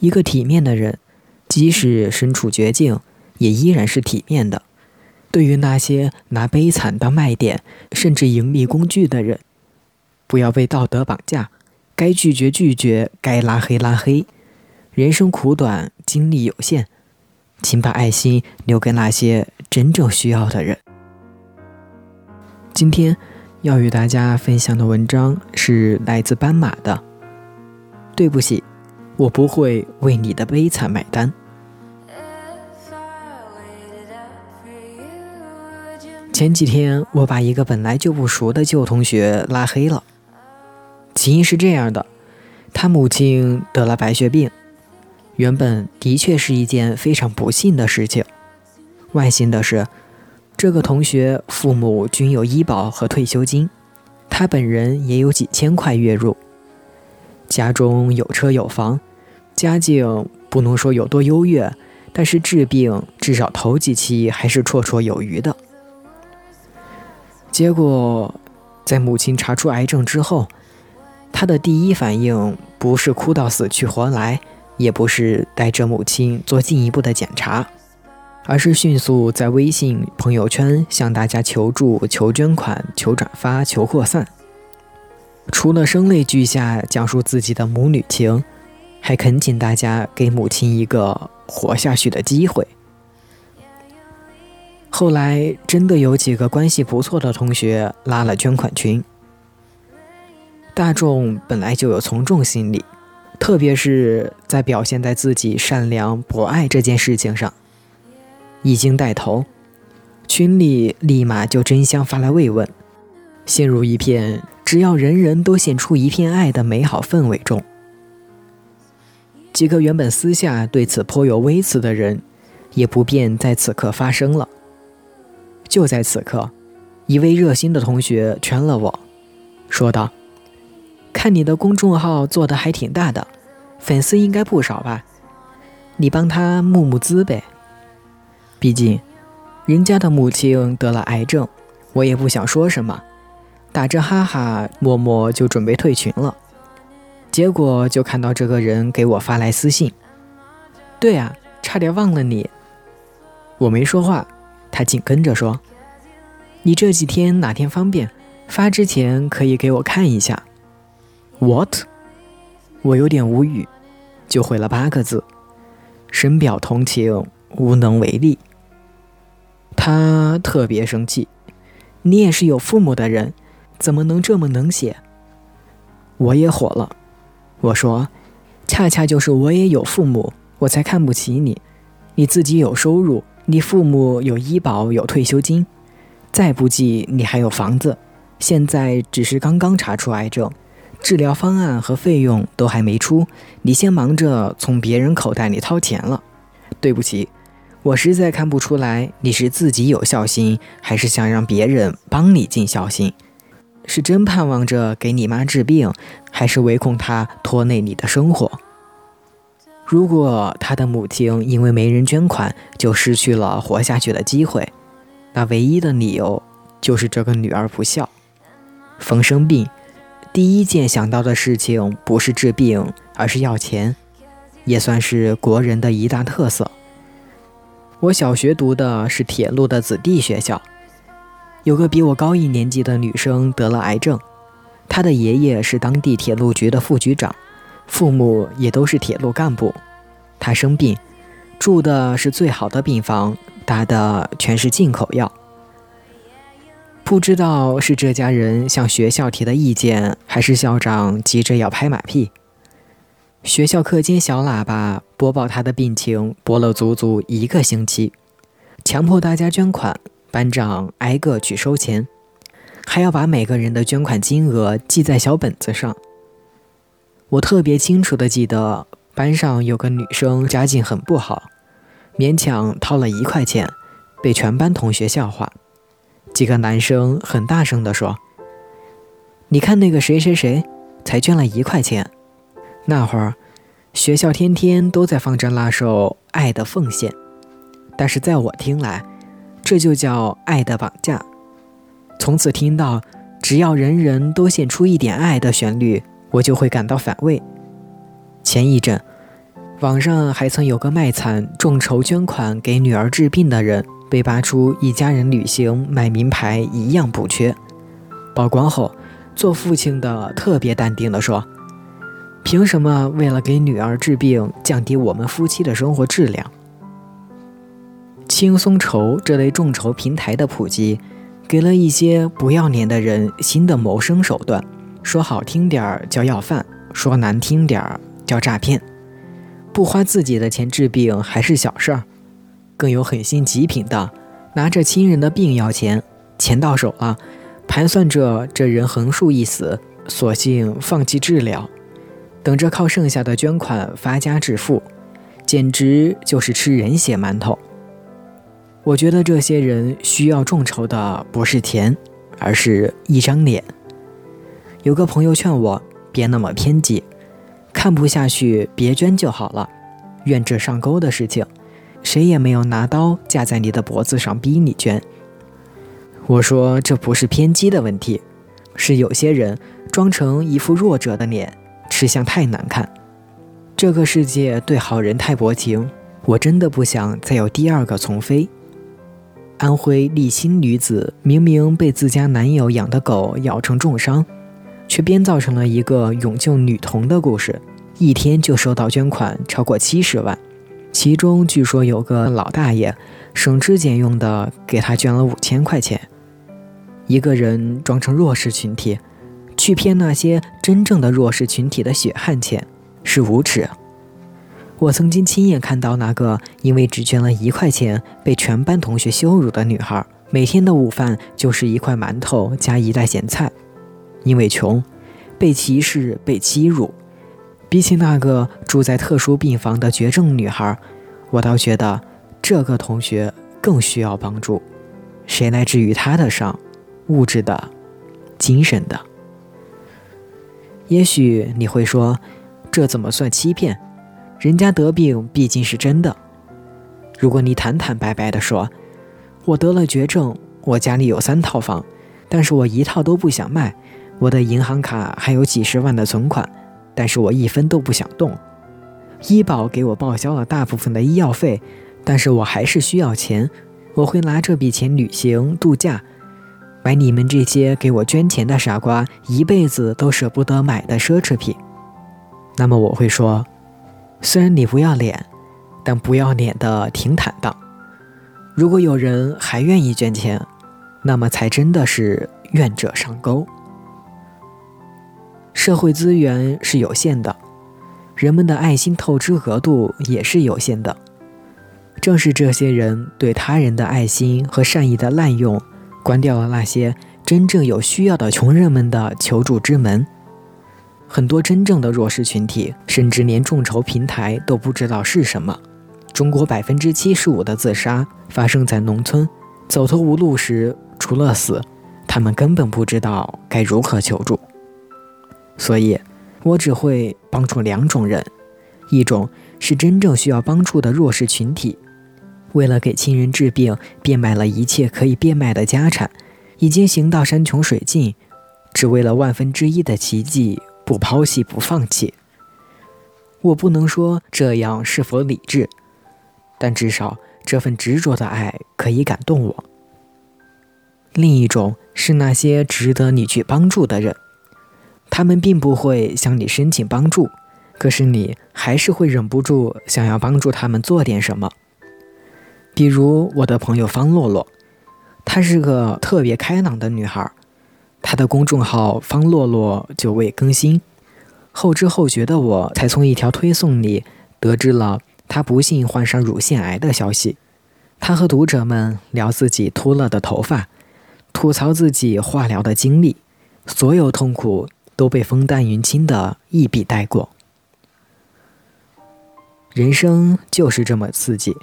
一个体面的人，即使身处绝境，也依然是体面的。对于那些拿悲惨当卖点，甚至盈利工具的人，不要被道德绑架，该拒绝拒绝，该拉黑拉黑。人生苦短，精力有限，请把爱心留给那些真正需要的人。今天要与大家分享的文章是来自斑马的。对不起，我不会为你的悲惨买单。前几天，我把一个本来就不熟的旧同学拉黑了。起因是这样的：他母亲得了白血病，原本的确是一件非常不幸的事情。万幸的是，这个同学父母均有医保和退休金，他本人也有几千块月入，家中有车有房，家境不能说有多优越，但是治病至少头几期还是绰绰有余的。结果，在母亲查出癌症之后，他的第一反应不是哭到死去活来，也不是带着母亲做进一步的检查，而是迅速在微信朋友圈向大家求助、求捐款、求转发、求扩散。除了声泪俱下讲述自己的母女情，还恳请大家给母亲一个活下去的机会。后来真的有几个关系不错的同学拉了捐款群。大众本来就有从众心理，特别是在表现在自己善良博爱这件事情上，一经带头，群里立马就争相发来慰问，陷入一片只要人人都献出一片爱的美好氛围中。几个原本私下对此颇有微词的人，也不便在此刻发声了。就在此刻，一位热心的同学圈了我，说道：“看你的公众号做的还挺大的，粉丝应该不少吧？你帮他募募资呗。毕竟，人家的母亲得了癌症，我也不想说什么，打着哈哈，默默就准备退群了。结果就看到这个人给我发来私信：‘对啊，差点忘了你。’我没说话。”他紧跟着说：“你这几天哪天方便？发之前可以给我看一下。”What？我有点无语，就回了八个字，深表同情，无能为力。他特别生气：“你也是有父母的人，怎么能这么能写？”我也火了，我说：“恰恰就是我也有父母，我才看不起你。你自己有收入。”你父母有医保有退休金，再不济你还有房子，现在只是刚刚查出癌症，治疗方案和费用都还没出，你先忙着从别人口袋里掏钱了。对不起，我实在看不出来你是自己有孝心，还是想让别人帮你尽孝心，是真盼望着给你妈治病，还是唯恐她拖累你的生活？如果他的母亲因为没人捐款就失去了活下去的机会，那唯一的理由就是这个女儿不孝。逢生病，第一件想到的事情不是治病，而是要钱，也算是国人的一大特色。我小学读的是铁路的子弟学校，有个比我高一年级的女生得了癌症，她的爷爷是当地铁路局的副局长。父母也都是铁路干部，她生病，住的是最好的病房，打的全是进口药。不知道是这家人向学校提的意见，还是校长急着要拍马屁。学校课间小喇叭播报他的病情，播了足足一个星期，强迫大家捐款，班长挨个去收钱，还要把每个人的捐款金额记在小本子上。我特别清楚的记得，班上有个女生家境很不好，勉强掏了一块钱，被全班同学笑话。几个男生很大声地说：“你看那个谁谁谁，才捐了一块钱。”那会儿，学校天天都在放着那首《爱的奉献》，但是在我听来，这就叫爱的绑架。从此听到“只要人人都献出一点爱”的旋律，我就会感到反胃。前一阵，网上还曾有个卖惨众筹捐款给女儿治病的人。被扒出一家人旅行买名牌一样不缺。曝光后，做父亲的特别淡定地说：“凭什么为了给女儿治病，降低我们夫妻的生活质量？”轻松筹这类众筹平台的普及，给了一些不要脸的人新的谋生手段。说好听点儿叫要饭，说难听点儿叫诈骗。不花自己的钱治病还是小事儿。更有狠心极品的，拿着亲人的病要钱，钱到手了，盘算着这人横竖一死，索性放弃治疗，等着靠剩下的捐款发家致富，简直就是吃人血馒头。我觉得这些人需要众筹的不是钱，而是一张脸。有个朋友劝我别那么偏激，看不下去别捐就好了，愿者上钩的事情。谁也没有拿刀架在你的脖子上逼你捐。我说这不是偏激的问题，是有些人装成一副弱者的脸，吃相太难看。这个世界对好人太薄情，我真的不想再有第二个从飞。安徽利辛女子明明被自家男友养的狗咬成重伤，却编造成了一个勇救女童的故事，一天就收到捐款超过七十万。其中据说有个老大爷省吃俭用的给他捐了五千块钱。一个人装成弱势群体，去骗那些真正的弱势群体的血汗钱，是无耻。我曾经亲眼看到那个因为只捐了一块钱被全班同学羞辱的女孩，每天的午饭就是一块馒头加一袋咸菜。因为穷，被歧视，被欺辱。比起那个住在特殊病房的绝症女孩，我倒觉得这个同学更需要帮助。谁来治愈她的伤？物质的，精神的？也许你会说，这怎么算欺骗？人家得病毕竟是真的。如果你坦坦白白地说，我得了绝症，我家里有三套房，但是我一套都不想卖，我的银行卡还有几十万的存款。但是我一分都不想动，医保给我报销了大部分的医药费，但是我还是需要钱，我会拿这笔钱旅行度假，买你们这些给我捐钱的傻瓜一辈子都舍不得买的奢侈品。那么我会说，虽然你不要脸，但不要脸的挺坦荡。如果有人还愿意捐钱，那么才真的是愿者上钩。社会资源是有限的，人们的爱心透支额度也是有限的。正是这些人对他人的爱心和善意的滥用，关掉了那些真正有需要的穷人们的求助之门。很多真正的弱势群体，甚至连众筹平台都不知道是什么。中国百分之七十五的自杀发生在农村，走投无路时，除了死，他们根本不知道该如何求助。所以，我只会帮助两种人：一种是真正需要帮助的弱势群体，为了给亲人治病，变卖了一切可以变卖的家产，已经行到山穷水尽，只为了万分之一的奇迹，不抛弃不放弃。我不能说这样是否理智，但至少这份执着的爱可以感动我。另一种是那些值得你去帮助的人。他们并不会向你申请帮助，可是你还是会忍不住想要帮助他们做点什么。比如我的朋友方洛洛，她是个特别开朗的女孩，他的公众号“方洛洛”久未更新，后知后觉的我才从一条推送里得知了她不幸患上乳腺癌的消息。她和读者们聊自己秃了的头发，吐槽自己化疗的经历，所有痛苦。都被风淡云轻的一笔带过。人生就是这么刺激，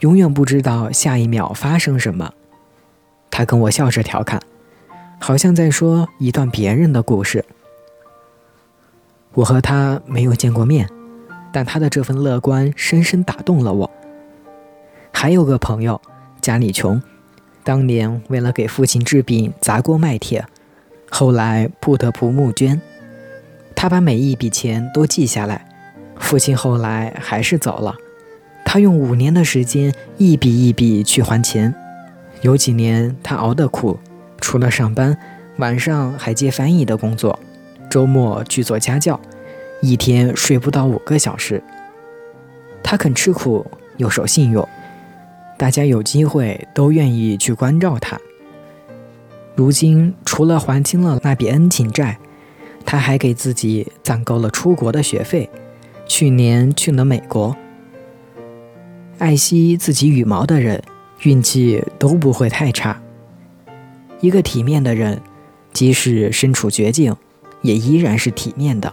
永远不知道下一秒发生什么。他跟我笑着调侃，好像在说一段别人的故事。我和他没有见过面，但他的这份乐观深深打动了我。还有个朋友，家里穷，当年为了给父亲治病砸锅卖铁，后来不得不募捐。他把每一笔钱都记下来，父亲后来还是走了，他用五年的时间一笔一笔去还钱。有几年他熬得苦，除了上班，晚上还接翻译的工作。周末去做家教，一天睡不到五个小时。他肯吃苦，又守信用，大家有机会都愿意去关照他。如今除了还清了那笔恩情债，他还给自己攒够了出国的学费，去年去了美国。爱惜自己羽毛的人，运气都不会太差。一个体面的人，即使身处绝境。也依然是体面的。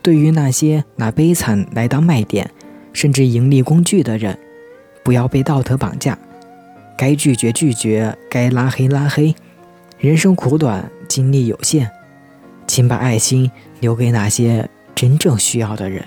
对于那些拿悲惨来当卖点，甚至盈利工具的人，不要被道德绑架，该拒绝拒绝，该拉黑拉黑。人生苦短，精力有限，请把爱心留给那些真正需要的人。